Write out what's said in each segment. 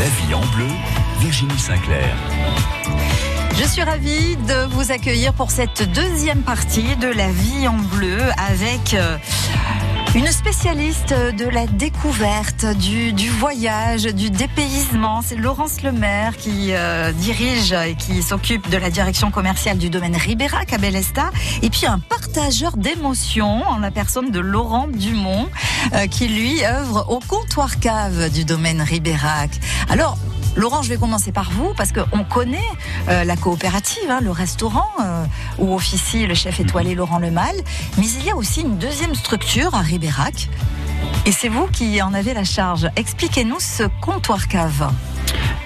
La vie en bleu, Virginie Sinclair. Je suis ravie de vous accueillir pour cette deuxième partie de La vie en bleu avec euh, une spécialiste de la découverte, du, du voyage, du dépaysement. C'est Laurence Lemaire qui euh, dirige et qui s'occupe de la direction commerciale du domaine Ribérac à Bellesta. Et puis un partageur d'émotions en la personne de Laurent Dumont euh, qui lui œuvre au comptoir cave du domaine Ribérac. Alors, Laurent, je vais commencer par vous parce qu'on connaît euh, la coopérative, hein, le restaurant euh, où officie le chef étoilé Laurent Lemal. Mais il y a aussi une deuxième structure à Ribérac. Et c'est vous qui en avez la charge. Expliquez-nous ce comptoir cave.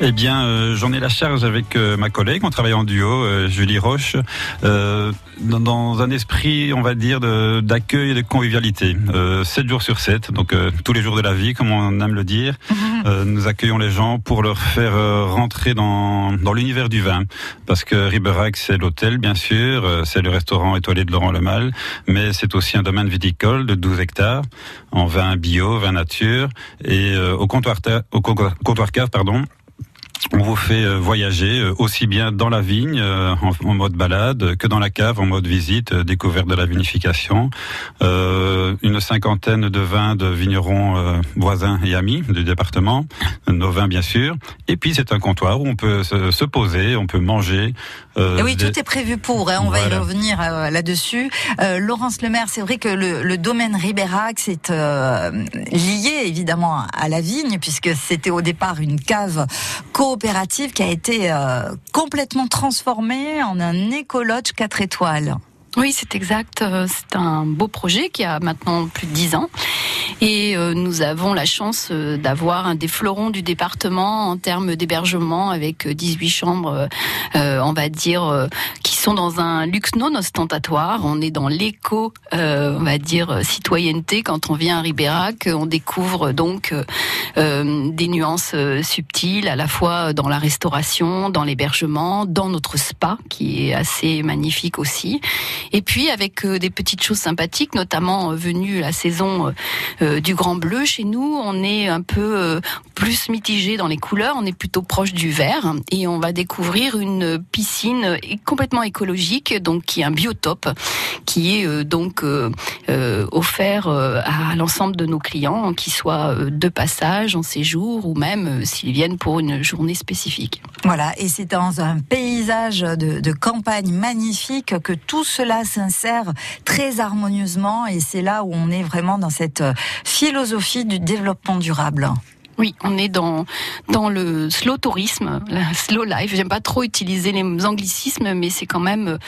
Eh bien, euh, j'en ai la charge avec euh, ma collègue. On travaille en duo, euh, Julie Roche, dans, dans, un esprit, on va dire, d'accueil et de convivialité. 7 jours sur 7, donc tous les jours de la vie, comme on aime le dire. Nous accueillons les gens pour leur faire rentrer dans, dans l'univers du vin. Parce que Riberac, c'est l'hôtel, bien sûr, c'est le restaurant étoilé de Laurent Lemal, mais c'est aussi un domaine viticole de 12 hectares en vin bio, vin nature. Et au comptoir, au comptoir cave, pardon, on vous fait euh, voyager euh, aussi bien dans la vigne euh, en, mode balade que dans la cave en mode visite, découverte de la vinification. une cinquantaine de vins de vignerons voisins et amis du département, nos vins bien sûr. Et puis c'est un comptoir où on peut se, poser, on peut manger. et oui, tout est prévu pour. Hein, on va y revenir là-dessus. Laurence Lemaire, c'est vrai que le, le domaine Ribérac c'est lié évidemment à la vigne puisque c'était au départ une cave coopérative qui a été euh, complètement transformée en un écologe 4 étoiles. Oui, c'est exact. Euh, c'est un beau projet qui a maintenant plus de 10 ans. Et euh, nous avons la chance d'avoir un des fleurons du département en termes d'hébergement avec 18 chambres, on va dire, qui sont dans un luxe non ostentatoire. On est dans l'éco, on va dire, citoyenneté. Quand on vient à Ribérac, on découvre donc euh, des nuances euh, subtiles, à la fois dans la restauration, dans l'hébergement, dans notre spa qui est assez magnifique aussi. Et puis avec euh, des petites choses sympathiques, notamment venue la saison du Grand Bleu chez nous, on est un peu plus mitigé dans les couleurs, on est plutôt proche du vert. Et on va découvrir une piscine complètement écologique, donc qui est un biotope, qui est donc offert à l'ensemble de nos clients, qui soit de passage en séjour ou même euh, s'ils viennent pour une journée spécifique. Voilà, et c'est dans un paysage de, de campagne magnifique que tout cela s'insère très harmonieusement et c'est là où on est vraiment dans cette euh, philosophie du développement durable. Oui, on est dans dans le slow tourisme, la slow life. J'aime pas trop utiliser les anglicismes, mais c'est quand même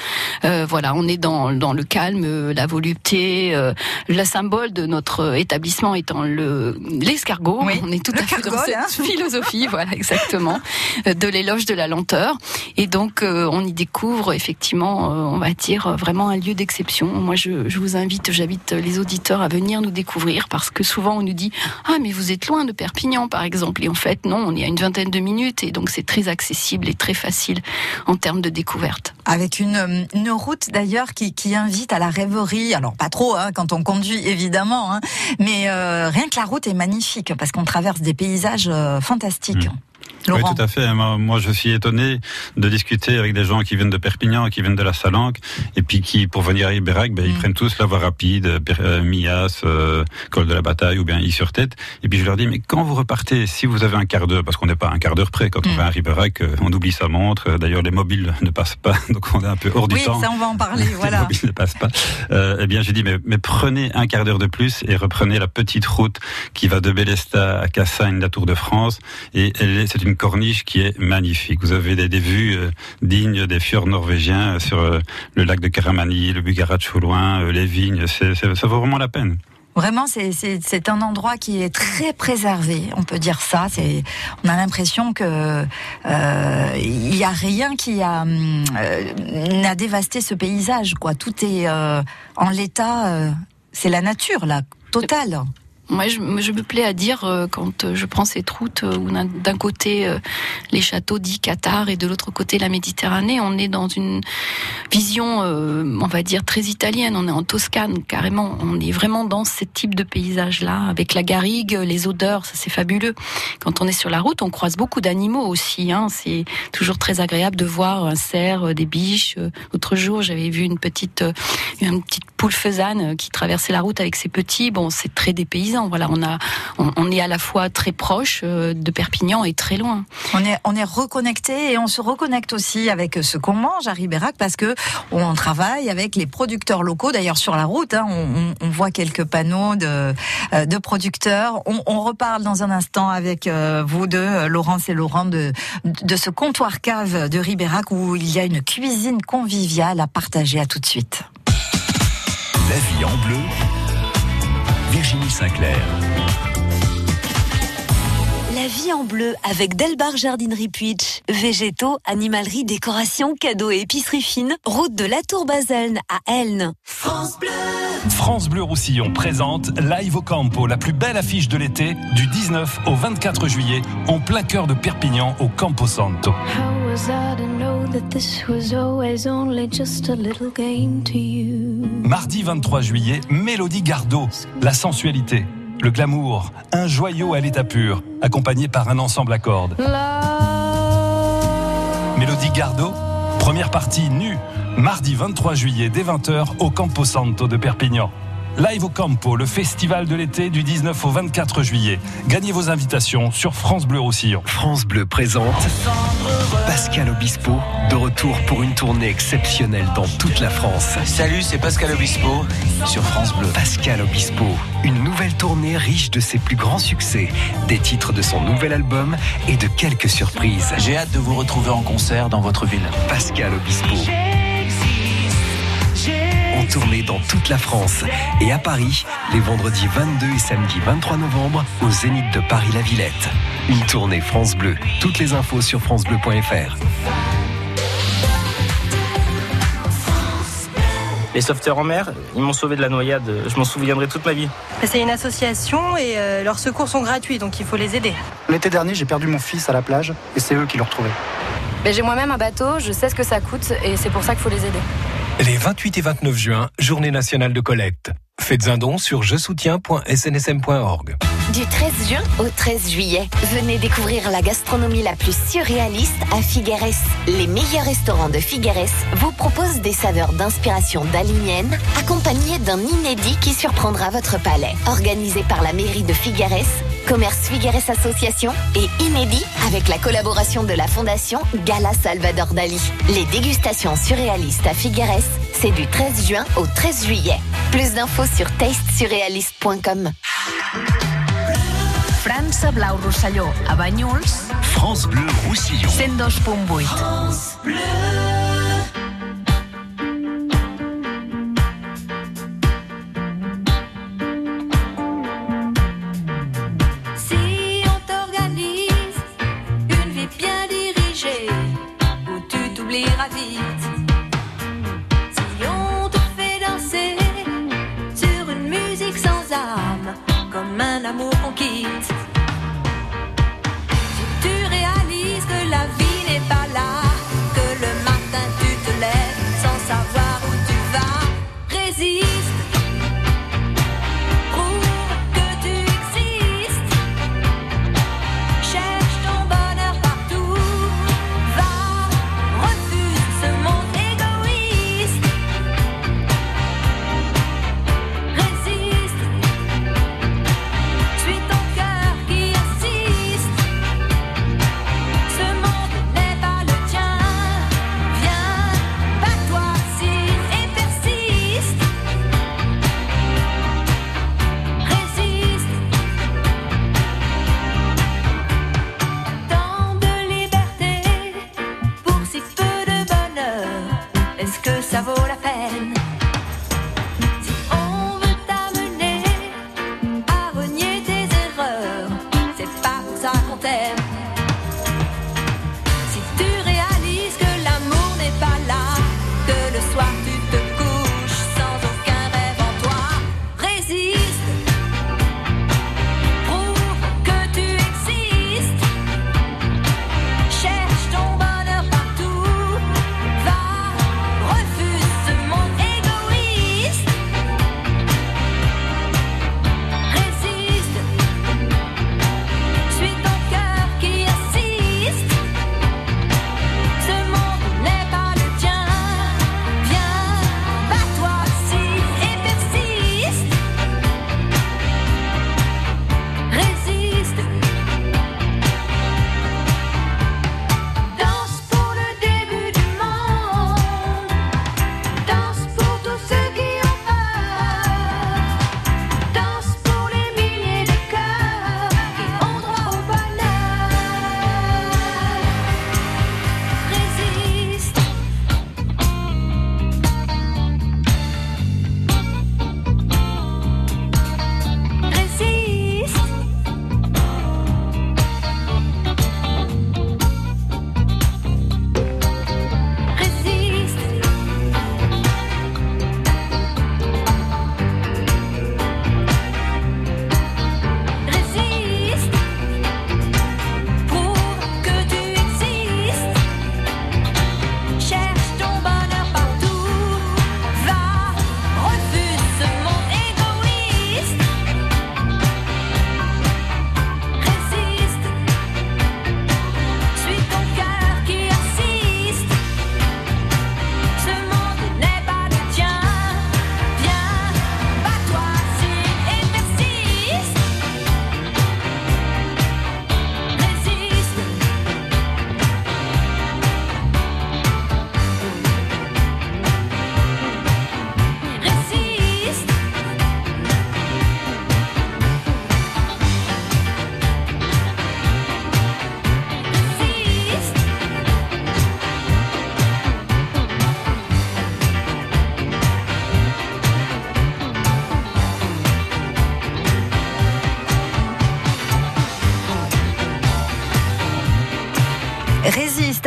euh, voilà, on est dans dans le calme, la volupté, euh, le symbole de notre établissement étant le l'escargot. on est tout à fait dans cette hein. philosophie, voilà exactement, de l'éloge de la lenteur. Et donc euh, on y découvre effectivement, on va dire vraiment un lieu d'exception. Moi, je, je vous invite, j'invite les auditeurs à venir nous découvrir parce que souvent on nous dit ah mais vous êtes loin de Perpignan par exemple. Et en fait, non, on est à une vingtaine de minutes et donc c'est très accessible et très facile en termes de découverte. Avec une, une route d'ailleurs qui, qui, invite à la rêverie. Alors pas trop hein, quand on conduit évidemment, hein, mais euh, rien que la route est magnifique parce qu'on traverse des paysages euh, fantastiques. Mmh. Oui, tout à fait. Moi, je suis étonné de discuter avec des gens qui viennent de Perpignan, qui viennent de la Salanque, et puis qui, pour venir à Iberac, ben, ils mm. prennent tous la voie rapide, euh, Mias, euh, Col de la Bataille, ou bien I sur tête. Et puis je leur dis, mais quand vous repartez, si vous avez un quart d'heure, parce qu'on n'est pas un quart d'heure près, quand on mm. va à Iberac, euh, on oublie sa montre. D'ailleurs, les mobiles ne passent pas, donc on est un peu hors du temps. Oui, ça, on va en parler. Voilà. les mobiles ne passent pas. eh bien, j'ai dit, mais, mais prenez un quart d'heure de plus et reprenez la petite route qui va de Bélesta à Cassagne, la Tour de France. Et c'est une corniche qui est magnifique. Vous avez des, vues euh, dignes des fjords norvégiens euh, sur euh, le lac de Karamani, le Bugaratch au loin, les vignes. ça vaut vraiment la peine. Vraiment, c'est un endroit qui est très préservé, on peut dire ça. On a l'impression que il n'y a rien qui a n'a dévasté ce paysage. Quoi, tout est en l'état. c'est la nature là, totale. Moi, je, me plais à dire, euh, quand je prends cette route euh, où d'un côté euh, les châteaux dits Qatar et de l'autre côté la Méditerranée, on est dans une vision, on va dire, très italienne. On est en Toscane, carrément. On est vraiment dans ce type de paysage-là, avec la garrigue, les odeurs, ça c'est fabuleux. Quand on est sur la route, on croise beaucoup d'animaux aussi. Hein. C'est toujours très agréable de voir un cerf, des biches. L'autre jour, j'avais vu une petite, une petite poule faisane qui traversait la route avec ses petits. Bon, c'est très dépaysant voilà, on a, on, est à la fois très proche euh, de Perpignan et très loin. On est, on est reconnecté et on se reconnecte aussi avec ce qu'on mange à Ribérac parce que on travaille avec les producteurs locaux. D'ailleurs, sur la route, hein, on, voit quelques panneaux de, euh, de producteurs. On, reparle dans un instant avec euh, vous deux, Laurence et Laurent, de, de ce comptoir cave de Ribérac où il y a une cuisine conviviale à partager. À tout de suite. La vie en bleu Virginie Sinclair. La vie en bleu avec Delbar Jardinerie Puitch. Végétaux, animalerie, décoration, cadeaux et épicerie fine. Route de la Tour Baselne à Elne. France Bleu. France Bleu Roussillon présente Live au Campo, la plus belle affiche de l'été, du 19 au 24 juillet, en plein cœur de Perpignan, au Campo Santo. Mardi 23 juillet, Mélodie Gardot, la sensualité, le glamour, un joyau à l'état pur, accompagné par un ensemble à cordes. Mélodie Gardot, première partie nue, mardi 23 juillet dès 20h au Campo Santo de Perpignan. Live au Campo, le festival de l'été du 19 au 24 juillet. Gagnez vos invitations sur France Bleu Roussillon. France Bleu présente Pascal Obispo, de retour pour une tournée exceptionnelle dans toute la France. Salut, c'est Pascal Obispo sur France Bleu. Pascal Obispo, une nouvelle tournée riche de ses plus grands succès, des titres de son nouvel album et de quelques surprises. J'ai hâte de vous retrouver en concert dans votre ville. Pascal Obispo tournée dans toute la France et à Paris les vendredis 22 et samedi 23 novembre au Zénith de Paris-La Villette. Une tournée France Bleu. Toutes les infos sur francebleu.fr. Les sauveteurs en mer, ils m'ont sauvé de la noyade. Je m'en souviendrai toute ma vie. C'est une association et euh, leurs secours sont gratuits, donc il faut les aider. L'été dernier, j'ai perdu mon fils à la plage et c'est eux qui l'ont retrouvé. J'ai moi-même un bateau, je sais ce que ça coûte et c'est pour ça qu'il faut les aider. Les 28 et 29 juin, journée nationale de collecte. Faites un don sur je soutiens.snsm.org. Du 13 juin au 13 juillet, venez découvrir la gastronomie la plus surréaliste à Figueres. Les meilleurs restaurants de Figueres vous proposent des saveurs d'inspiration dalinienne, accompagnées d'un inédit qui surprendra votre palais. Organisé par la mairie de Figueres, Commerce Figueres Association et Inédit avec la collaboration de la fondation Gala Salvador Dali. Les dégustations surréalistes à Figueres, c'est du 13 juin au 13 juillet. Plus d'infos sur tastesurrealist.com. France Blau Roussillon à Banyuls. France Bleu Roussillon. 102.8. France Bleu.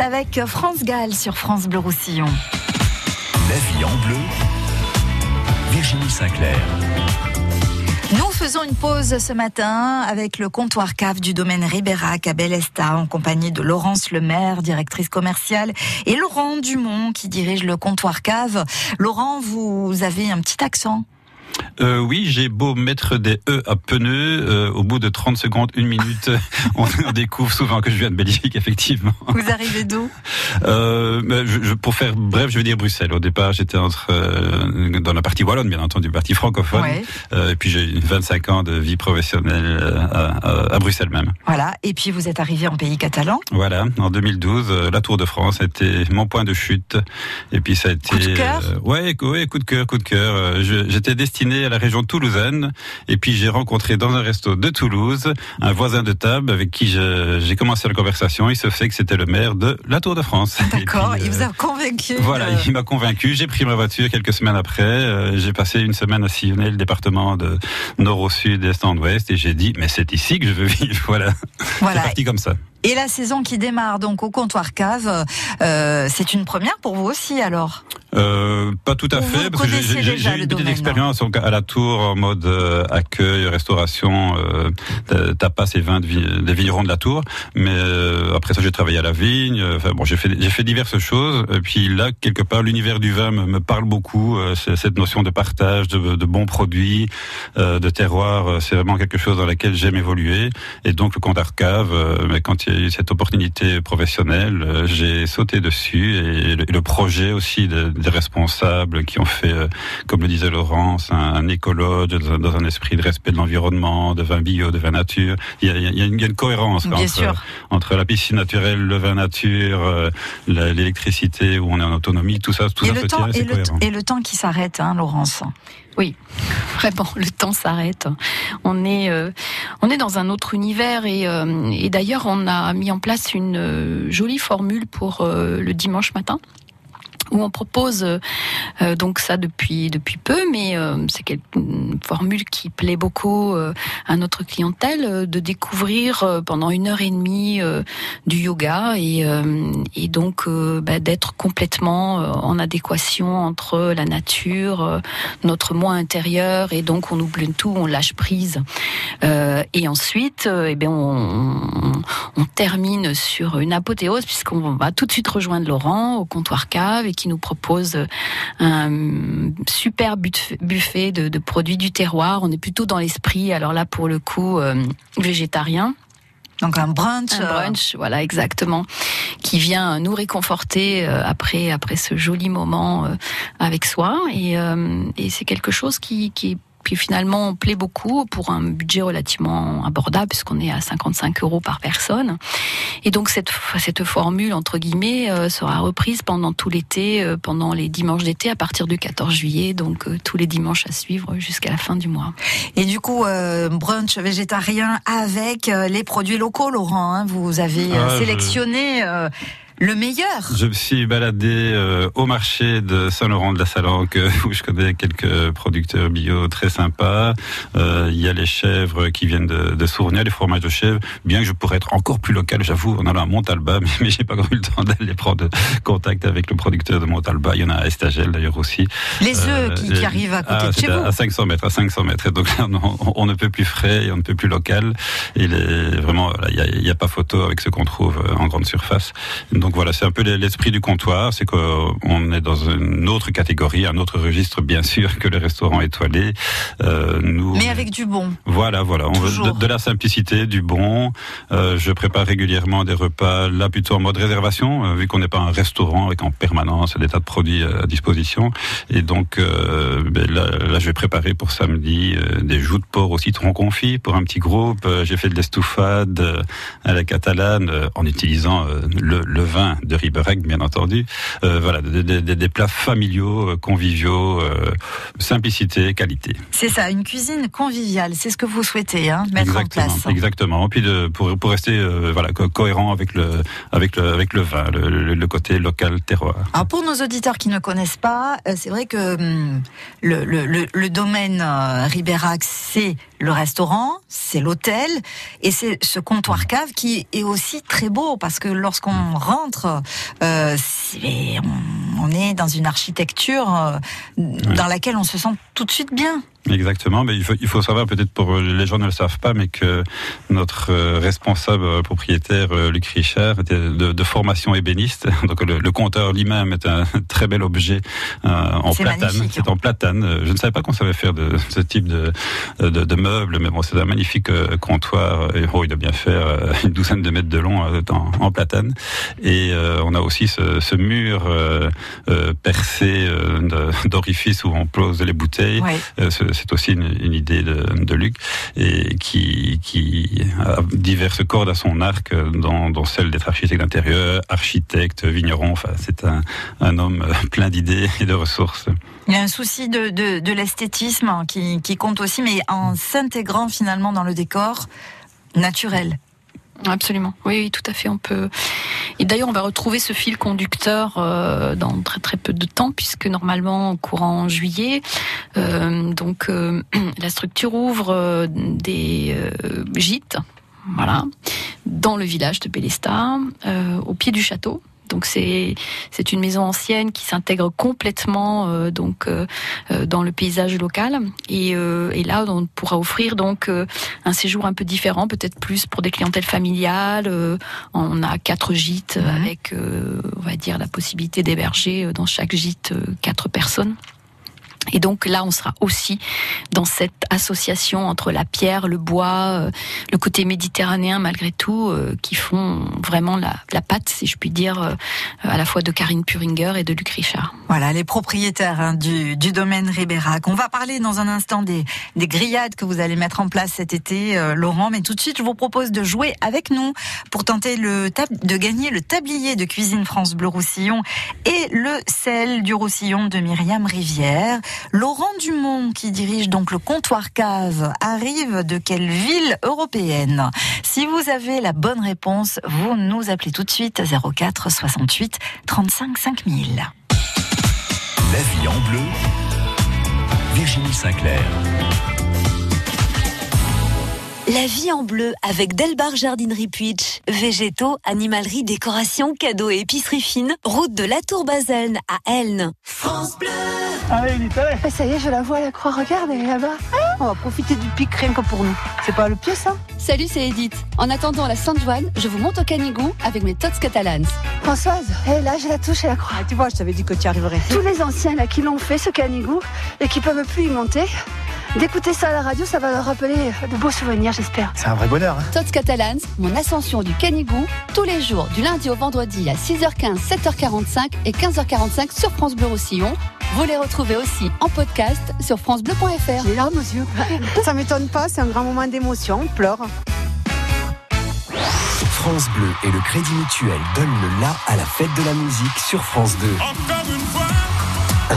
Avec France Gall sur France Bleu Roussillon. La vie en bleu, Virginie Sinclair. Nous faisons une pause ce matin avec le comptoir cave du domaine Ribérac à Belesta en compagnie de Laurence Lemaire, directrice commerciale, et Laurent Dumont qui dirige le comptoir cave. Laurent, vous avez un petit accent? Euh, oui, j'ai beau mettre des E à pneus, euh, au bout de 30 secondes, une minute, on, découvre souvent que je viens de Belgique, effectivement. Vous arrivez d'où euh, je, Pour faire bref, je veux dire Bruxelles. Au départ, j'étais entre euh, dans la partie wallonne, bien entendu, partie francophone. Et puis j'ai 25 ans de vie professionnelle à, à, Bruxelles même. Voilà. Et puis vous êtes arrivé en pays catalan. Voilà. En 2012, la Tour de France a été mon point de chute. Et puis ça a été. Coup de cœur. ouais, ouais, coup de cœur, coup de cœur. J'étais destiné à la région toulousaine. Et puis j'ai rencontré dans un resto de Toulouse un voisin de table avec qui j'ai commencé la conversation. Il se fait que c'était le maire de la Tour de France. D'accord, il vous a convaincu. Voilà, il m'a convaincu. J'ai pris ma voiture quelques semaines après. Euh, j'ai passé une semaine à sillonner le département de nord au sud, est en ouest, et j'ai dit mais c'est ici que je veux vivre. Voilà. voilà. c'est parti comme ça. Et la saison qui démarre donc au comptoir cave, euh, c'est une première pour vous aussi alors? Euh, Pas tout à fait, parce que j'ai une petite expérience à la tour en mode euh, accueil, restauration, euh, tapas et vin des vignerons de la tour. Mais après ça, j'ai travaillé à la vigne. Enfin bon, j'ai fait j'ai fait diverses choses. Et puis là, quelque part, l'univers du vin me, me parle beaucoup. cette notion de partage, de, de bons produits, de terroir, c'est vraiment quelque chose dans lequel j'aime évoluer. Et donc le comptoir cave, mais quand il cette opportunité professionnelle, euh, j'ai sauté dessus et le, projet aussi des responsables qui ont fait, euh, comme le disait Laurence, un, écologue dans un, esprit de respect de l'environnement, de vin bio, de vin nature. Il y a, il y a, une, cohérence entre, entre, la piscine naturelle, le vin nature, euh, l'électricité où on est en autonomie, tout ça, tout et ça le temps, et, le, et le temps qui s'arrête, hein, Laurence. Oui, vraiment, le temps s'arrête. On est, euh, on est dans un autre univers et, euh, et d'ailleurs, on a mis en place une euh, jolie formule pour le dimanche matin où on propose euh, donc ça depuis depuis peu, mais euh, c'est une formule qui plaît beaucoup euh, à notre clientèle de découvrir pendant une heure et demie du yoga et, et donc bah, d'être complètement en adéquation entre la nature, notre moi intérieur et donc on oublie tout, on lâche prise. Et ensuite eh bien on, on, termine sur une apothéose puisqu'on va tout de suite rejoindre Laurent au comptoir cave qui nous propose un super buffet de, produits du terroir. On est plutôt dans l'esprit, alors là pour le coup, euh, végétarien. Donc un brunch. Un brunch, voilà, exactement, qui vient nous réconforter euh, après après ce joli moment euh, avec soi. Et, et c'est quelque chose qui, qui est puis finalement on plaît beaucoup pour un budget relativement abordable puisqu'on est à 55 euros par personne. Et donc cette cette formule entre guillemets euh, sera reprise pendant tout l'été, euh, pendant les dimanches d'été à partir du 14 juillet, donc euh, tous les dimanches à suivre jusqu'à la fin du mois. Et du coup brunch végétarien avec les produits locaux, Laurent. Hein, vous avez ah, sélectionné le meilleur. Je me suis baladé euh, au marché de Saint-Laurent de la Salanque où je connais quelques producteurs bio très sympas. Euh, il y a les chèvres qui viennent de, de Sournia, les fromages de chèvres. Bien que je pourrais être encore plus local, j'avoue, on a à Montalba, mais, mais j'ai pas encore eu le temps d'aller prendre contact avec le producteur de Montalba. Il y en a à Estagel d'ailleurs aussi. Les œufs euh, qui, arrivent à côté ah, de chez vous. À 500 mètres, à 500 mètres. Et donc là, on, ne peut plus frais et on ne peut plus local. Il est vraiment, il n'y a, a, pas photo avec ce qu'on trouve en grande surface donc voilà, c'est un peu l'esprit du comptoir, c'est qu'on est dans une autre catégorie, un autre registre bien sûr que les restaurants étoilés. Euh, nous, Mais avec du bon. Voilà, voilà, on veut de, la simplicité, du bon. Euh, je prépare régulièrement des repas là plutôt en mode réservation, euh, vu qu'on n'est pas un restaurant avec en permanence des tas de produits à disposition. Et donc euh, ben là, je vais préparer pour samedi euh, des joues de porc au citron confit pour un petit groupe. J'ai fait de l'estouffade à la catalane en utilisant le, le vin de Ribérec, bien entendu. voilà, des, plats familiaux, conviviaux, simplicité, qualité. C'est ça, une cuisine conviviale. C'est ce que vous souhaitez hein, mettre en place. Exactement. Et puis de, pour, pour rester voilà cohérent avec le avec le avec le vin, le, côté local terroir. Alors pour nos auditeurs qui ne connaissent pas, c'est vrai que hum, le, le, le, domaine Ribérac, c'est le restaurant, c'est l'hôtel et c'est ce comptoir cave qui est aussi très beau parce que lorsqu'on rentre, euh, on, est dans une architecture euh, dans laquelle on se sent tout de suite bien. Exactement, mais il faut, il faut savoir peut-être pour les gens ne le savent pas, mais que notre euh, responsable euh, propriétaire euh, Luc Richard était de, de formation ébéniste, donc le, le compteur lui-même est un très bel objet en platane. C'est en platane. Je ne savais pas qu'on savait faire de ce type de, de, de meubles, mais bon, c'est un magnifique comptoir. Et, oh, il doit bien faire une douzaine de mètres de long en, en platane. Et on a aussi ce, ce mur percé d'orifices où on pose les bouteilles. Oui c'est aussi une, idée de, Luc, et qui, qui a diverses cordes à son arc, dans, celle d'être architecte d'intérieur, architecte, vigneron. Enfin, c'est un, un homme plein d'idées et de ressources. Il y a un souci de, de, l'esthétisme qui, qui compte aussi, mais en s'intégrant finalement dans le décor naturel. Absolument. Oui, tout à fait. On peut. Et d'ailleurs, on va retrouver ce fil conducteur euh, dans très très peu de temps, puisque normalement, courant juillet, euh, donc euh, la structure ouvre des gîtes, voilà, dans le village de Bélesta, au pied du château. Donc c'est c'est une maison ancienne qui s'intègre complètement euh, donc euh, euh, dans le paysage local et, et là on pourra offrir donc un séjour un peu différent, peut-être plus pour des clientèles familiales. on a quatre gîtes mhm. avec on va dire la possibilité d'héberger dans chaque gîte quatre personnes. Et donc là, on sera aussi dans cette association entre la pierre, le bois, euh, le côté méditerranéen malgré tout, euh, qui font vraiment la, la patte, si je puis dire, euh, à la fois de Karine Puringer et de Luc Richard. Voilà, les propriétaires hein, du, domaine Ribérac. On va parler dans un instant des, des grillades que vous allez mettre en place cet été, Laurent, mais tout de suite, je vous propose de jouer avec nous pour tenter de gagner le tablier de cuisine France Bleu Roussillon et le sel du Roussillon de Myriam Rivière. Laurent Dumont, qui dirige donc le comptoir cave, arrive de quelle ville européenne? Si vous avez la bonne réponse, vous nous appelez tout de suite à 04 68 35 5000. La vie en bleu, Virginie Sinclair. La vie en bleu avec Delbar Jardinerie Puitch. Végétaux, animalerie, décoration, cadeaux et épicerie fine. Route de la Tour Baselne à Elne. France Bleu Allez, Edith, allez ah, Ça y est, je la vois, la croix, regarde, elle est là-bas. Ah, on va profiter du pic rien que pour nous. C'est pas le pied, ça? Salut, c'est Edith. En attendant la Sainte-Joanne, je vous monte au Canigou avec mes tots catalans. Françoise, hé, là, j'ai la touche et la croix. Ah, tu vois, je t'avais dit que tu y arriverais. Tous les anciens là qui l'ont fait, ce Canigou, et qui peuvent plus y monter, D'écouter ça à la radio, ça va leur rappeler de beaux souvenirs, j'espère. C'est un vrai bonheur. Hein. Tots Catalans, mon ascension du Canigou, tous les jours, du lundi au vendredi à 6h15, 7h45 et 15h45 sur France Bleu Roussillon. Vous les retrouvez aussi en podcast sur francebleu.fr. J'ai larmes aux yeux. ça m'étonne pas, c'est un grand moment d'émotion, on pleure. France Bleu et le Crédit Mutuel donnent le la à la fête de la musique sur France 2.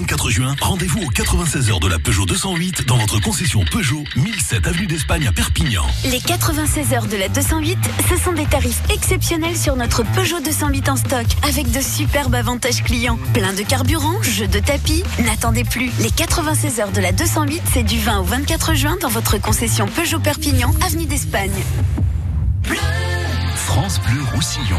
24 juin, rendez-vous aux 96 heures de la Peugeot 208 dans votre concession Peugeot 1007 avenue d'Espagne à Perpignan. Les 96 heures de la 208, ce sont des tarifs exceptionnels sur notre Peugeot 208 en stock avec de superbes avantages clients. Plein de carburant, jeux de tapis. N'attendez plus. Les 96 heures de la 208, c'est du 20 au 24 juin dans votre concession Peugeot Perpignan avenue d'Espagne. France Bleu Roussillon.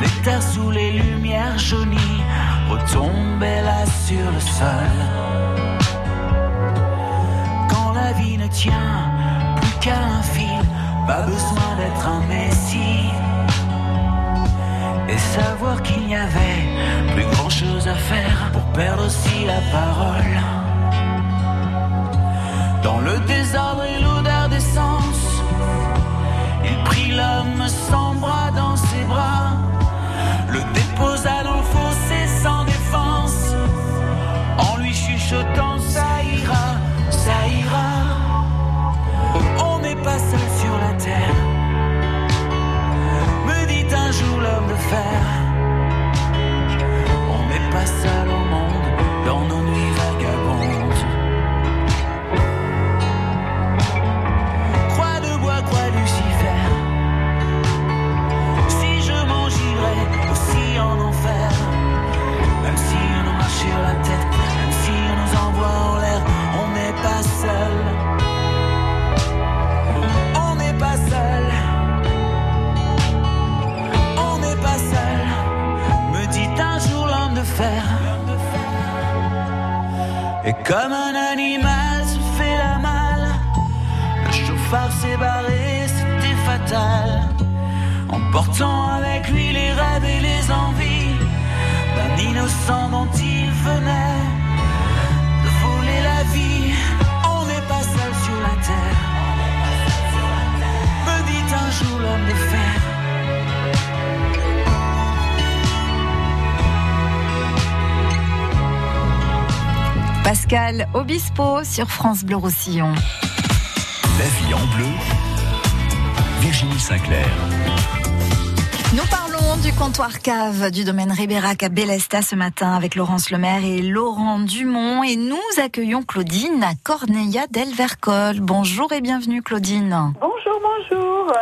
les terres sous les lumières jaunies retombaient là sur le sol. Quand la vie ne tient plus qu'à un fil, pas besoin d'être un messie. Et savoir qu'il n'y avait plus grand chose à faire pour perdre aussi la parole. L'homme Obispo sur France Bleu Roussillon. La vie en bleu, Virginie Sinclair. Nous parlons du comptoir cave du domaine Ribérac à Bélesta ce matin avec Laurence Lemaire et Laurent Dumont et nous accueillons Claudine à Corneilla d'Elvercol. Bonjour et bienvenue Claudine. Bonjour, bonjour.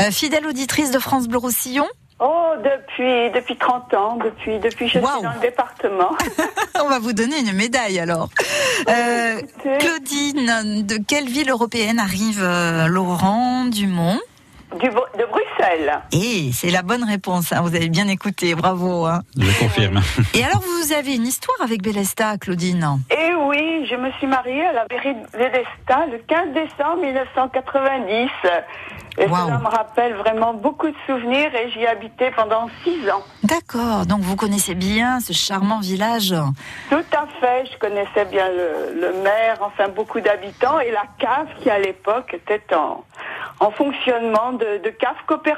Euh, fidèle auditrice de France Bleu Roussillon Oh, depuis, depuis 30 ans, depuis, depuis je suis dans le département. On va vous donner une médaille alors. Euh, Claudine, de quelle ville européenne arrive euh, Laurent Dumont? Du, de Bruxelles. Et c'est la bonne réponse, hein, vous avez bien écouté, bravo. hein. Je confirme. Et alors vous avez une histoire avec Bélesta, Claudine Et oui, je me suis mariée à la mairie de Védesta le 15 décembre 1990. Et cela me rappelle vraiment beaucoup de souvenirs et j'y habitais pendant six ans. D'accord, donc vous connaissez bien ce charmant village. Tout à fait, je connaissais bien le, le maire, enfin beaucoup d'habitants et la cave qui à l'époque était en, en fonctionnement de, de cave coopérative.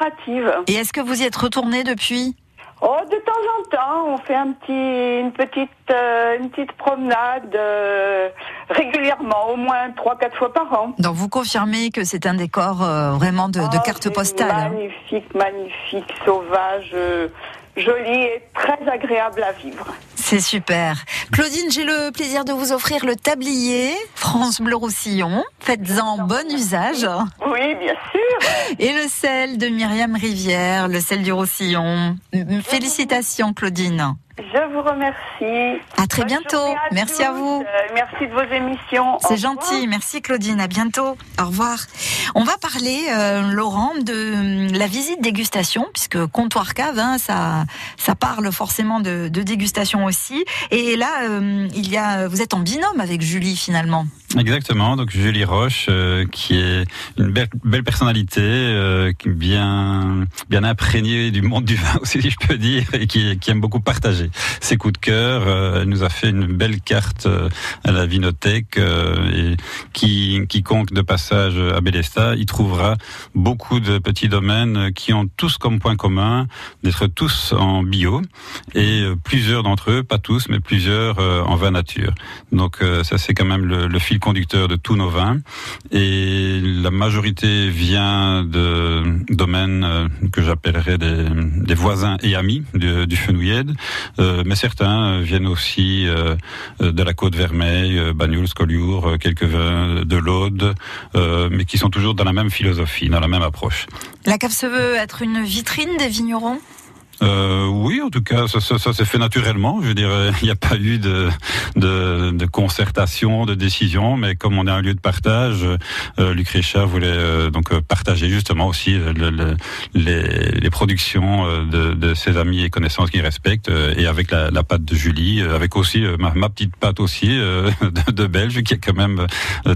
Et est-ce que vous y êtes retourné depuis? Oh, de temps en temps, on fait un petit, une petite, euh, une petite promenade euh, régulièrement, au moins trois, quatre fois par an. Donc vous confirmez que c'est un décor euh, vraiment de, de Oh, carte postale. hein? Magnifique, magnifique, sauvage, joli et très agréable à vivre. C'est super. Claudine, j'ai le plaisir de vous offrir le tablier France Bleu Roussillon. Faites-en bon usage. Oui, bien sûr. Et le sel de Myriam Rivière, le sel du Roussillon. Félicitations, Claudine. Je vous remercie. À très bientôt. merci à vous. Euh, merci de vos émissions. C'est gentil. Merci Claudine. À bientôt. Au revoir. On va parler, euh, Laurent, de hum, la visite dégustation, puisque comptoir cave, hein, ça, ça parle forcément de, de dégustation aussi. Et là, euh, il y a, vous êtes en binôme avec Julie finalement. Exactement, donc Julie Roche, euh, qui est une belle, belle personnalité, euh, bien bien imprégnée du monde du vin aussi, si je peux dire, et qui, qui aime beaucoup partager ses coups de cœur. Euh, elle nous a fait une belle carte à la Vinothèque, et qui quiconque de passage à Bélesta, y trouvera beaucoup de petits domaines qui ont tous comme point commun d'être tous en bio, et plusieurs d'entre eux, pas tous, mais plusieurs en vin nature. Donc ça c'est quand même le, le fil conducteur de tous nos vins et la majorité vient de domaines euh, que j'appellerais des, des, voisins et amis du, Fenouillède, euh, mais certains viennent aussi euh, de la côte Vermeille, euh, Bagnoul, Collioure, euh, quelques vins de l'Aude, mais qui sont toujours dans la même philosophie, dans la même approche. La cave se veut être une vitrine des vignerons? Euh, oui, en tout cas, ça, ça, ça s'est fait naturellement. Je veux dire, il n'y a pas eu de, de, de, concertation, de décision, mais comme on est un lieu de partage, euh, Luc Richard voulait euh, donc euh, partager justement aussi le, le, les, les, productions euh, de, de, ses amis et connaissances qu'il respecte, euh, et avec la, la pâte de Julie, avec aussi ma, ma, petite pâte aussi de, de, Belge qui a quand même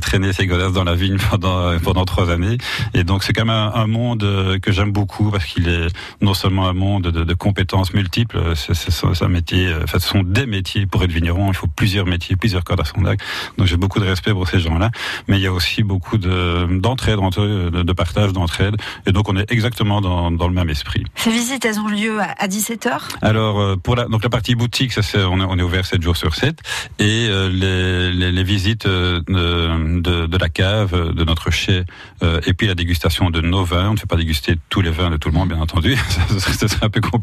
traîné ses godasses dans la vigne pendant pendant trois années. Et donc c'est quand même un monde que j'aime beaucoup parce qu'il est non seulement un monde de, de compétences multiples. C'est un métier, enfin, ce sont des métiers pour être vigneron. Il faut plusieurs métiers, plusieurs cordes à son arc. Donc j'ai beaucoup de respect pour ces gens-là. Mais il y a aussi beaucoup d'entraide entre eux, de, de partage, d'entraide. Et donc on est exactement dans, dans, le même esprit. Ces visites, elles ont lieu à 17h Alors euh, pour la, donc la partie boutique, ça on, est, on est ouvert 7 jours sur 7. Et euh, les, les, les, visites euh, de, de, de, la cave, de notre chai, euh, et puis la dégustation de nos vins. On ne fait pas déguster tous les vins de tout le monde, bien entendu. ça serait un peu compliqué.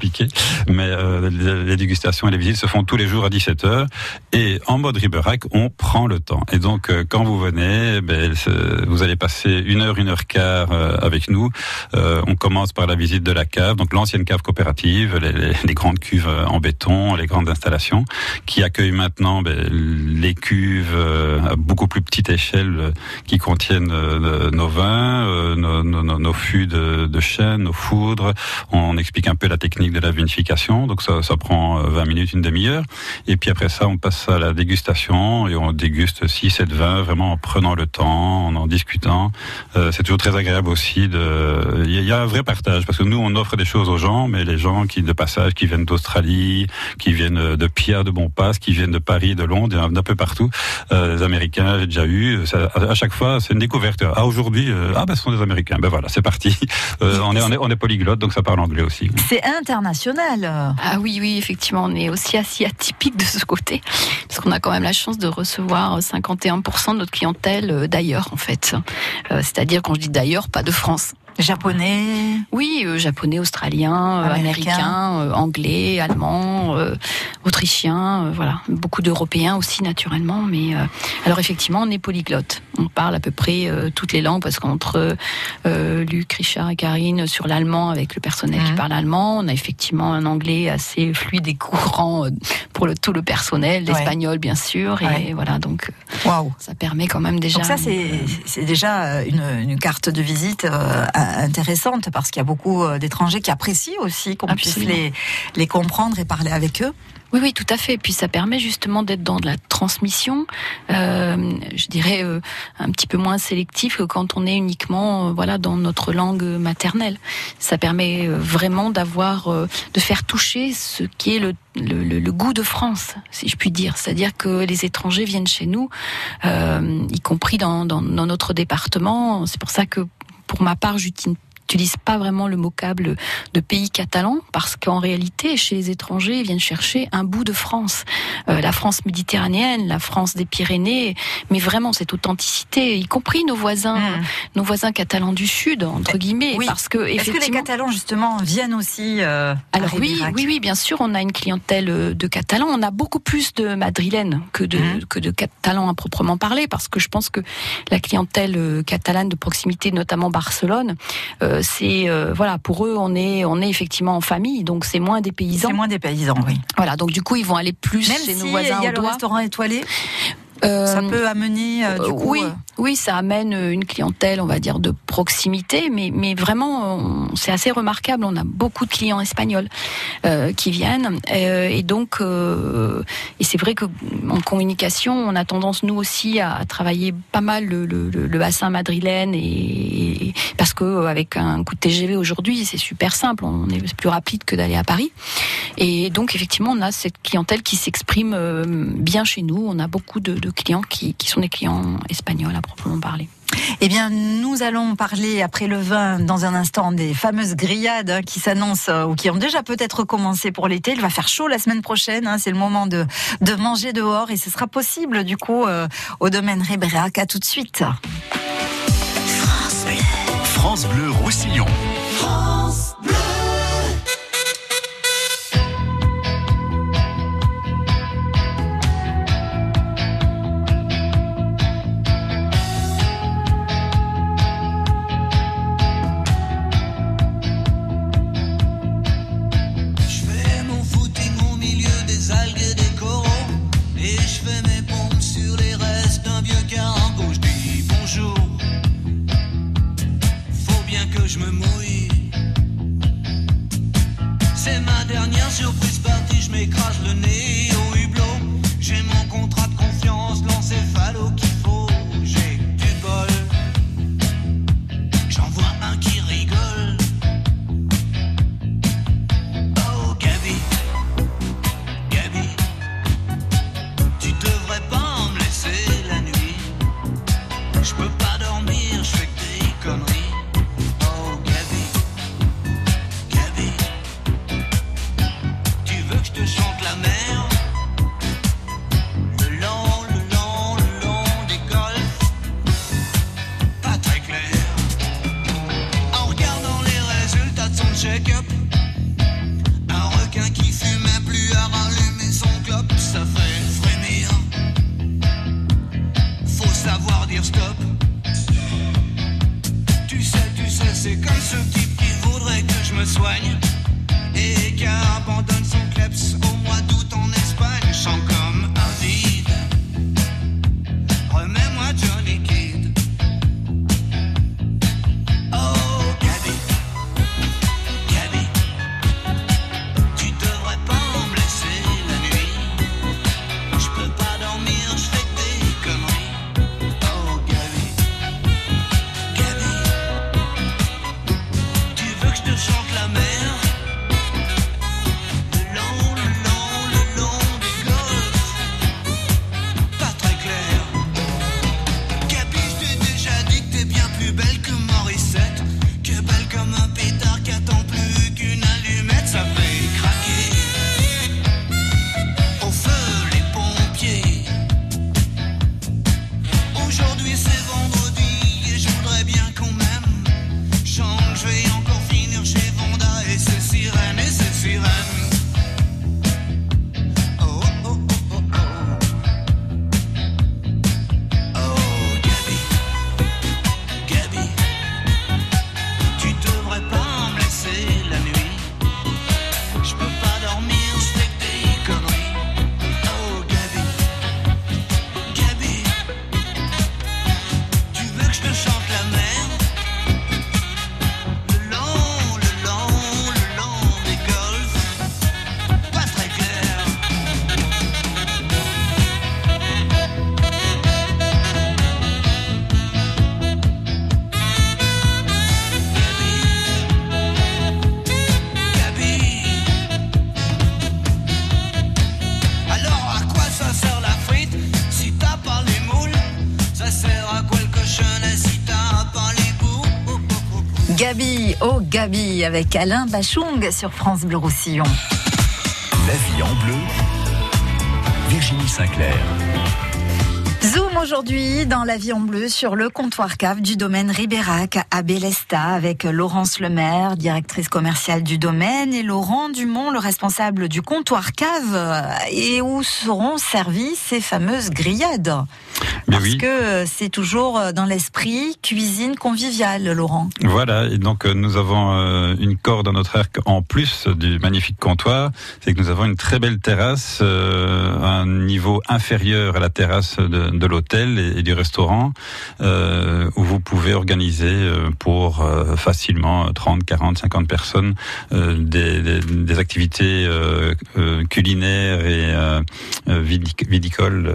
Mais euh, les dégustations et les visites se font tous les jours à 17h. Et en mode Riberac, on prend le temps. Et donc, euh, quand vous venez, ben, vous allez passer une heure, une heure quart euh, avec nous. On commence par la visite de la cave, donc l'ancienne cave coopérative, les, grandes cuves en béton, les grandes installations, qui accueillent maintenant ben, les cuves à beaucoup plus petite échelle qui contiennent nos vins, nos, fûts de chêne, nos foudres. On explique un peu la technique de la vinification, donc ça, ça prend 20 minutes, une demi-heure. Et puis après ça, on passe à la dégustation et on déguste 6, 7 vins, vraiment en prenant le temps, en en discutant. Euh, c'est toujours très agréable aussi. De... Il y a un vrai partage parce que nous, on offre des choses aux gens, mais les gens qui de passage, qui viennent d'Australie, qui viennent de Pia, de Bonpass, qui viennent de Paris, de Londres, d'un peu partout. Euh, les Américains, j'ai déjà eu. À chaque fois, c'est une découverte. Ah aujourd'hui, euh, ah ben ce sont des Américains. Ben voilà, c'est parti. Euh, on est on est on est polyglotte, donc ça parle anglais aussi. C'est Ah oui oui, effectivement, on est aussi assez atypique de ce côté, parce qu'on a quand même la chance de recevoir 51% de notre clientèle d'ailleurs en fait. Euh, C'est-à-dire quand je dis d'ailleurs, pas de France. Japonais Oui, euh, japonais, australien, euh, américain, euh, anglais, allemand, autrichien, voilà. Beaucoup d'Européens aussi, naturellement. Mais alors, effectivement, on est polyglotte. On parle à peu près toutes les langues parce qu'entre Luc, Richard et Karine, sur l'allemand, avec le personnel mmh. qui parle allemand, on a effectivement un anglais assez fluide et courant pour le, tout le personnel, l'espagnol, ouais. bien sûr. Et ouais. voilà, donc wow. ça permet quand même déjà. Donc ça, c'est déjà une, une, carte de visite intéressante parce qu'il y a beaucoup d'étrangers qui apprécient aussi qu'on puisse les, les comprendre et parler avec eux. Oui, oui, tout à fait. Puis ça permet justement d'être dans de la transmission, euh, je dirais euh, un petit peu moins sélectif que quand on est uniquement, euh, voilà, dans notre langue maternelle. Ça permet vraiment d'avoir, de faire toucher ce qui est le, le, le, le, goût de France, si je puis dire. C'est-à-dire que les étrangers viennent chez nous, y compris dans, dans, dans notre département. C'est pour ça que pour ma part, j'utilise j'utilise pas vraiment le vocable de pays catalan parce qu'en réalité, chez les étrangers, ils viennent chercher un bout de France, euh, la France méditerranéenne, la France des Pyrénées, mais vraiment cette authenticité, y compris nos voisins, Hmm. nos voisins catalans du sud, entre guillemets, Oui. parce que Est-ce que les. Catalans justement viennent aussi euh, à Alors oui, oui, oui, bien sûr, on a une clientèle euh, de Catalans. On a beaucoup plus de Madrilènes que de Mhm. que de Catalans à proprement parler, parce que je pense que la clientèle euh, catalane de proximité, notamment Barcelone, euh, c'est euh, voilà, pour eux, on est on est effectivement en famille, donc c'est moins des paysans. C'est moins des paysans, oui. Voilà, donc du coup, ils vont aller plus Même chez si nos voisins il y a le restaurant étoilé, Euh, ça peut amener euh, du euh, coup. oui, euh, oui, ça amène euh, une clientèle, on va dire, de proximité, mais, mais vraiment, c'est assez remarquable. On a beaucoup de clients espagnols euh, qui viennent, euh, et donc, euh, et c'est vrai que en communication, on a tendance nous aussi à, à travailler pas mal le, le- le- le bassin madrilène, et, et- parce que euh, avec un coup de TGV aujourd'hui, c'est super simple, on est plus rapide que d'aller à Paris, et donc effectivement, on a cette clientèle qui s'exprime euh, bien chez nous. On a beaucoup de, de clients qui, qui sont des clients espagnols à proprement parler. Eh bien, nous allons parler après le vin dans un instant des fameuses grillades hein, qui s'annoncent euh, ou qui ont déjà peut-être commencé pour l'été. Il va faire chaud la semaine prochaine. hein, c'est le moment de, de manger dehors et ce sera possible du coup euh, au domaine Ribérac. À tout de suite. France Bleu Roussillon. Oh Gabi, avec Alain Bachung sur France Bleu Roussillon. La vie en bleu, Virginie Sinclair. Zoom aujourd'hui dans la vie en bleu sur le comptoir cave du domaine Ribérac à Bélesta avec Laurence Lemaire, directrice commerciale du domaine et Laurent Dumont, le responsable du comptoir cave et où seront servies ces fameuses grillades? Parce que c'est toujours dans l'esprit cuisine conviviale, Laurent. Voilà, et donc euh, nous avons euh, une corde dans notre arc en plus du magnifique comptoir, c'est que nous avons une très belle terrasse, euh, un niveau inférieur à la terrasse de, de l'hôtel et, et, du restaurant, euh, où vous pouvez organiser pour euh, facilement 30, 40, 50 personnes euh, des, des, des, activités culinaires et vidicoles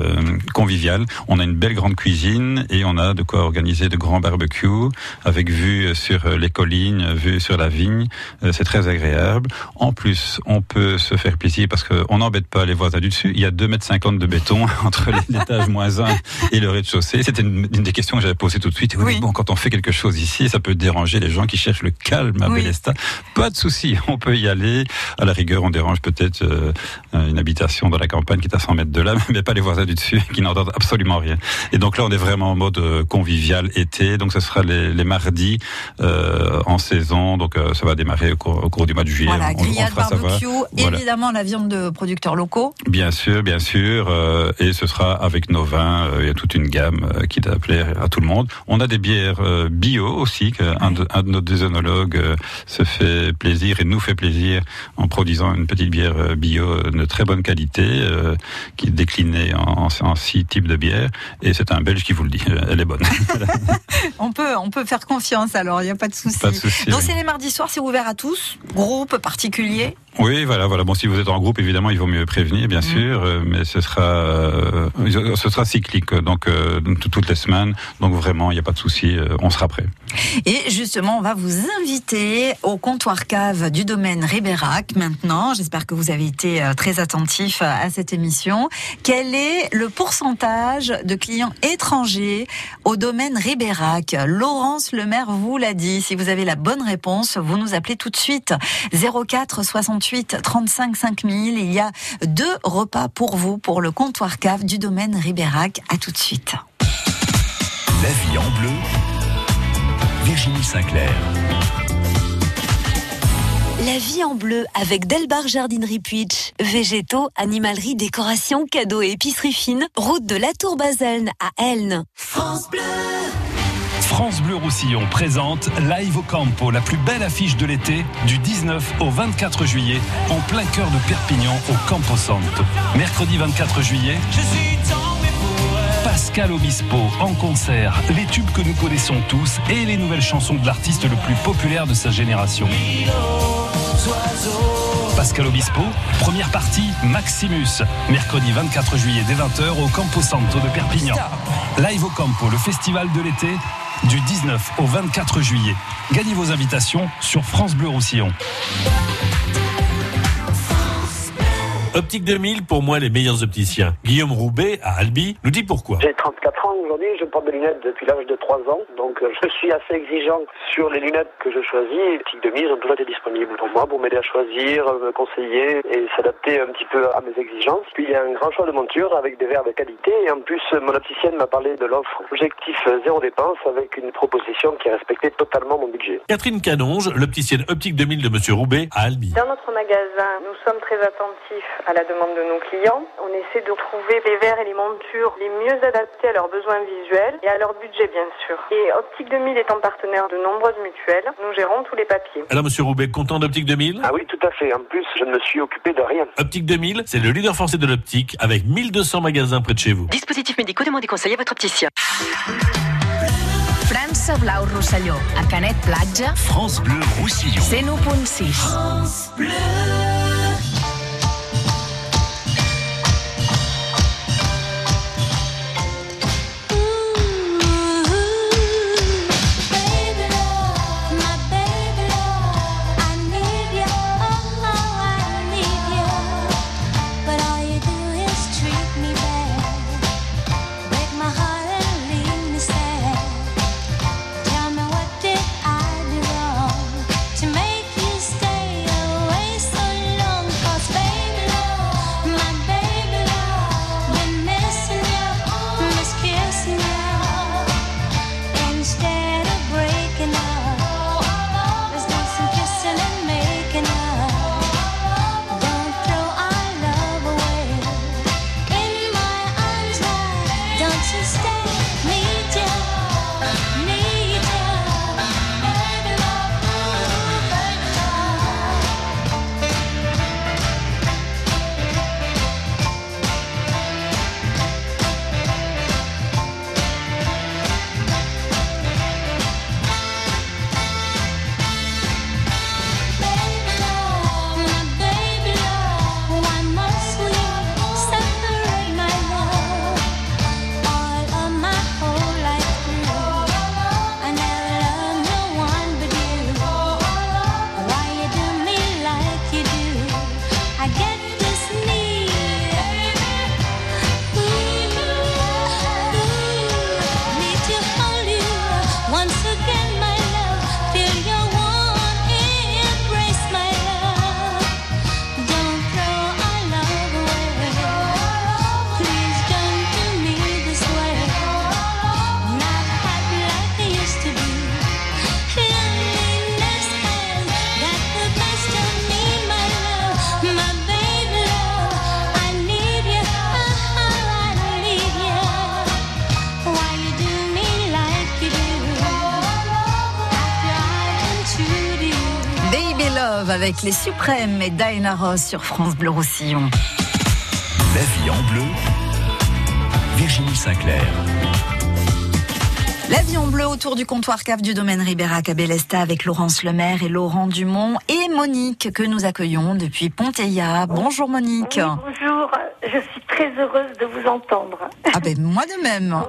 conviviales. On a une belle grande cuisine et on a de quoi organiser de grands barbecues avec vue sur les collines, vue sur la vigne. C'est très agréable. En plus, on peut se faire plaisir parce qu'on n'embête pas les voisins du dessus. Il y a 2 mètres 50 de béton entre l'étage moins 1 et le rez-de-chaussée. C'était une, une, des questions que j'avais posées tout de suite. Oui, bon, quand on fait quelque chose ici, ça peut déranger les gens qui cherchent le calme à oui. Bélesta. Pas de souci, on peut y aller. À la rigueur, on dérange peut-être euh, une habitation dans la campagne qui est à 100 mètres de là, mais pas les voisins du dessus qui n'entendent absolument rien. Et donc là, on est vraiment en mode euh, convivial été. Donc ce sera les, les mardis euh, en saison. Donc euh, ça va démarrer au cours, au cours, du mois de juillet. Voilà, on, grillade, on barbecue, voilà. évidemment la viande de producteurs locaux. Bien sûr, bien sûr. Et ce sera avec nos vins. Il y a toute une gamme qui doit plaire à tout le monde. On a des bières bio aussi. Un de, un de nos œnologues se fait plaisir et nous fait plaisir en produisant une petite bière bio de très bonne qualité qui est déclinée en, en six types de bières. Et c'est un Belge qui vous le dit. Elle est bonne. on peut, on peut faire confiance. Alors, il n'y a pas de souci. Donc, c'est les mardis soirs, c'est ouvert à tous, groupe particulier. Oui, voilà, voilà. Bon, si vous êtes en groupe, évidemment, il vaut mieux prévenir, bien mmh. sûr, euh, mais ce sera, euh, ce sera cyclique, donc euh, toutes les semaines. Donc vraiment, il n'y a pas de souci, on sera prêt. Et justement, on va vous inviter au comptoir cave du domaine Ribérac maintenant. J'espère que vous avez été très attentif à cette émission. Quel est le pourcentage de clients étrangers au domaine Ribérac? Laurence Lemaire vous l'a dit. Si vous avez la bonne réponse, vous nous appelez tout de suite 04 68 35 5000. Il y a deux repas pour vous pour le comptoir cave du domaine Ribérac. À tout de suite. La vie en bleu, Virginie Sinclair. La vie en bleu avec Delbar Jardinerie Puitch. Végétaux, animalerie, décoration, cadeaux et épicerie fine. Route de la Tour Baselne à Elne. France Bleu. France Bleu Roussillon présente Live au Campo, la plus belle affiche de l'été, du 19 au 24 juillet, en plein cœur de Perpignan, au Campo Santo. Mercredi 24 juillet, Pascal Obispo en concert, les tubes que nous connaissons tous et les nouvelles chansons de l'artiste le plus populaire de sa génération. Pascal Obispo, première partie Maximus, mercredi 24 juillet dès 20h au Campo Santo de Perpignan. Live au Campo, le festival de l'été du 19 au 24 juillet. Gagnez vos invitations sur France Bleu Roussillon. Optique 2000, pour moi, les meilleurs opticiens. Guillaume Roubaix, à Albi, nous dit pourquoi. J'ai 34 ans aujourd'hui, je porte des lunettes depuis l'âge de 3 ans, donc je suis assez exigeant sur les lunettes que je choisis. Optique 2000 ont toujours été disponibles pour moi, pour m'aider à choisir, me conseiller et s'adapter un petit peu à mes exigences. Puis il y a un grand choix de montures avec des verres de qualité et en plus, mon opticienne m'a parlé de l'offre objectif zéro dépense avec une proposition qui respectait totalement mon budget. Catherine Canonge, l'opticienne Optique 2000 de Monsieur Roubaix, à Albi. Dans notre magasin, nous sommes très attentifs à la demande de nos clients. On essaie de trouver les verres et les montures les mieux adaptés à leurs besoins visuels et à leur budget, bien sûr. Et Optique 2000 étant partenaire de nombreuses mutuelles, nous gérons tous les papiers. Alors, monsieur Roubaix, content d'Optique 2000 Ah oui, tout à fait. En plus, je ne me suis occupé de rien. Optique 2000, c'est le leader français de l'optique avec 1200 magasins près de chez vous. Dispositifs médicaux, demandez conseil à votre opticien. France Blau Rosselló, a Canet Platja. France Bleu Roussillon. 101.6. France Bleu. Avec les Suprêmes et Diana Ross sur France Bleu Roussillon. La vie en bleu, Virginie Sinclair. La vie en bleu autour du comptoir cave du domaine Ribérac à Bélesta avec Laurence Lemaire et Laurent Dumont et Monique que nous accueillons depuis Ponteilla. Bonjour Monique. Oui, bonjour, je suis très heureuse de vous entendre. Ah ben moi de même.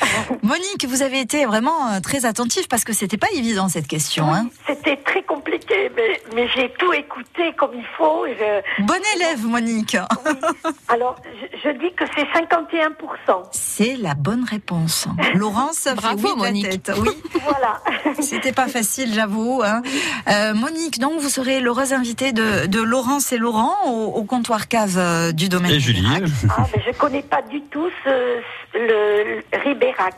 Monique, vous avez été vraiment euh, très attentive parce que c'était pas évident cette question. Hein. C'était très compliqué, mais, mais j'ai tout écouté comme il faut. et je- Bon élève Monique. Alors, je, je dis que c'est 51%. C'est la bonne réponse. Laurence, fait Bravo, la Monique. tête. Oui. Voilà. C'était pas facile, j'avoue. hein. Euh, Monique, donc vous serez l'heureuse invitée de, de Laurence et Laurent au, au comptoir cave euh, du domaine. Et Julie. Ah, mais je connais pas du tout ce, le, le Ribérac.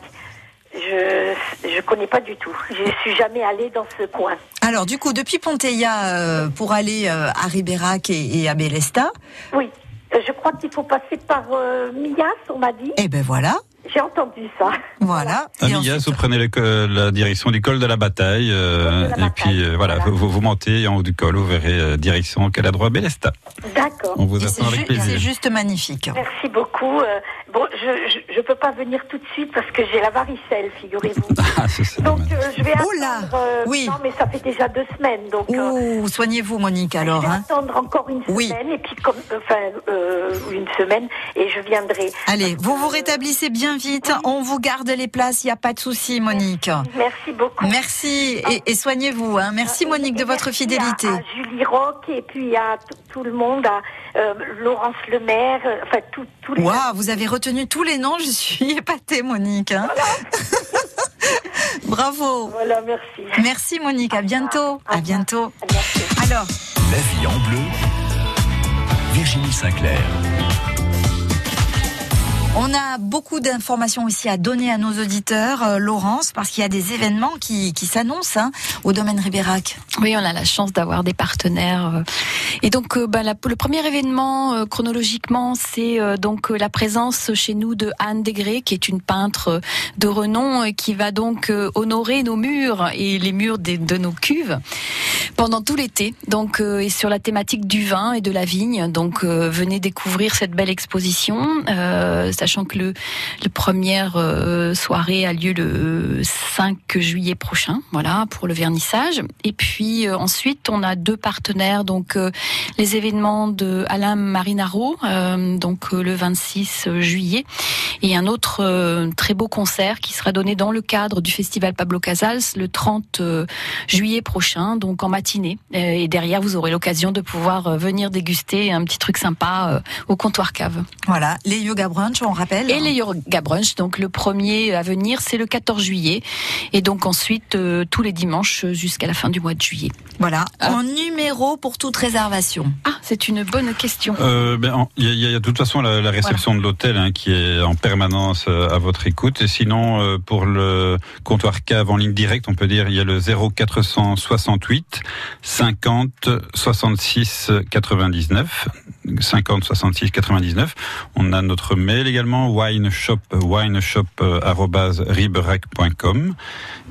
Je je connais pas du tout. Je suis jamais allée dans ce coin. Alors du coup, depuis Ponteilla euh, pour aller euh, à Ribérac et, et à Bélesta, Oui. Euh, Je crois qu'il faut passer par euh, Mias, on m'a dit. eh ben voilà, J'ai entendu ça. voilà. À Et Mias, ensuite- vous prenez le la direction du col de la bataille. euh, et puis euh, voilà, Vous, vous montez en haut du col, vous verrez euh, direction Caladroit Bélesta. D'accord. On vous et attend c'est avec plaisir. c'est juste magnifique. Merci beaucoup. Euh, bon, je, je peux pas venir tout de suite parce que j'ai la varicelle, figurez-vous. Ah, c'est ça. Donc euh, je vais Oh là, attendre. euh, oui. Non, mais ça fait déjà deux semaines, donc. euh, Ouh, soignez-vous Monique alors. je vais Hein. attendre encore une Oui. semaine et puis comme enfin euh, une semaine et je viendrai. Allez, vous vous rétablissez bien vite. On vous garde les places, il n'y a pas de souci, Monique. Merci beaucoup. Merci et, et soignez-vous. Hein. Merci Monique de votre Merci fidélité. À, à Julie Rock et puis à tout- tout le monde, à euh, Laurence Lemaire, euh, enfin tout- tous les. Waouh, vous avez retenu tous les noms, je suis épatée Monique. hein. Bravo. Voilà, merci. Merci Monique, à bientôt. À bientôt. Alors, La vie en bleu, Virginie Sinclair. On a beaucoup d'informations aussi à donner à nos auditeurs, euh, Laurence, parce qu'il y a des événements qui, qui s'annoncent hein, au domaine Ribérac. Oui, on a la chance d'avoir des partenaires. euh. Et donc, euh, bah, le premier événement chronologiquement, c'est donc la présence chez nous de Anne Degré, qui est une peintre de renom et qui va donc honorer nos murs et les murs de nos cuves pendant tout l'été. Donc, et sur la thématique du vin et de la vigne. Donc, venez découvrir cette belle exposition, sachant que le, le première euh, soirée a lieu le 5 juillet prochain, voilà, pour le vernissage. Et puis euh, ensuite, on a deux partenaires, donc euh, les événements de Alain Marinaro, donc le 26 juillet, et un autre très beau concert qui sera donné dans le cadre du festival Pablo Casals le 30 euh, juillet prochain, donc en matinée. Et derrière, vous aurez l'occasion de pouvoir venir déguster un petit truc sympa au comptoir cave. Voilà, les yoga brunch, on rappelle. Et les yoga brunch, donc le premier à venir, c'est le 14 juillet. Et donc ensuite, euh, tous les dimanches jusqu'à la fin du mois de juillet. Voilà, en numéro pour toute réservation. Ah, c'est une bonne question. Euh, ben, en- Il y, a- il y a de toute façon la, la réception de l'hôtel hein, qui est en permanence euh, à votre écoute. Et sinon, euh, pour le comptoir cave en ligne directe, on peut dire il y a le 0468 50 66 99. 50 66 99. On a notre mail également wineshop wineshop@riberac.com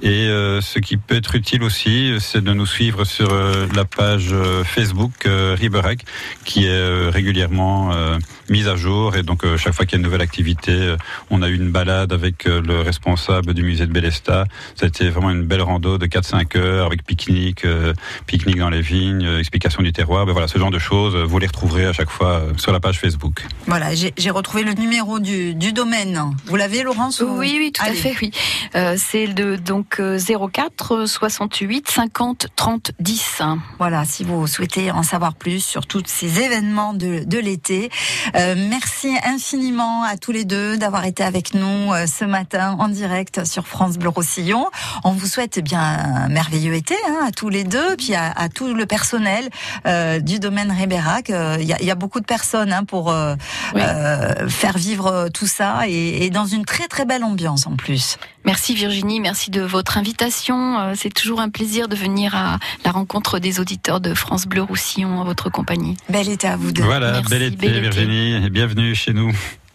et euh, ce qui peut être utile aussi, c'est de nous suivre sur euh, la page euh, Facebook euh, Riberac qui est euh, régulièrement euh, mise à jour et donc euh, chaque fois qu'il y a une nouvelle activité, euh, on a eu une balade avec euh, le responsable du musée de Bélesta. C'était vraiment une belle rando de 4-5 heures avec pique-nique, euh, pique-nique dans les vignes, euh, explication du terroir. Ben voilà, ce genre de choses, euh, vous les retrouverez à chaque fois euh, sur la page Facebook. Voilà, j'ai retrouvé le numéro du, du domaine. Vous l'avez, Laurence ou- Oui, oui, tout Allez. à fait, oui. Euh, c'est de donc euh, 04 68 50 30 10. Voilà, si vous souhaitez en savoir plus sur tous ces événements de, de l'été. Euh, merci infiniment à tous les deux d'avoir été avec nous ce matin en direct sur France Bleu Roussillon. On vous souhaite eh bien un merveilleux été hein, à tous les deux, puis à, à tout le personnel euh, du domaine Ribérac. Euh, Il y, a, y a beaucoup de personnes hein, pour euh, euh, faire vivre euh, tout ça et, et dans une très très belle ambiance en plus. Merci Virginie, merci de votre invitation. Euh, C'est toujours un plaisir de venir à la rencontre des auditeurs de France Bleu Roussillon en votre compagnie. Bel été à vous deux. Voilà, Merci, bel été bel été. Virginie et bienvenue chez nous.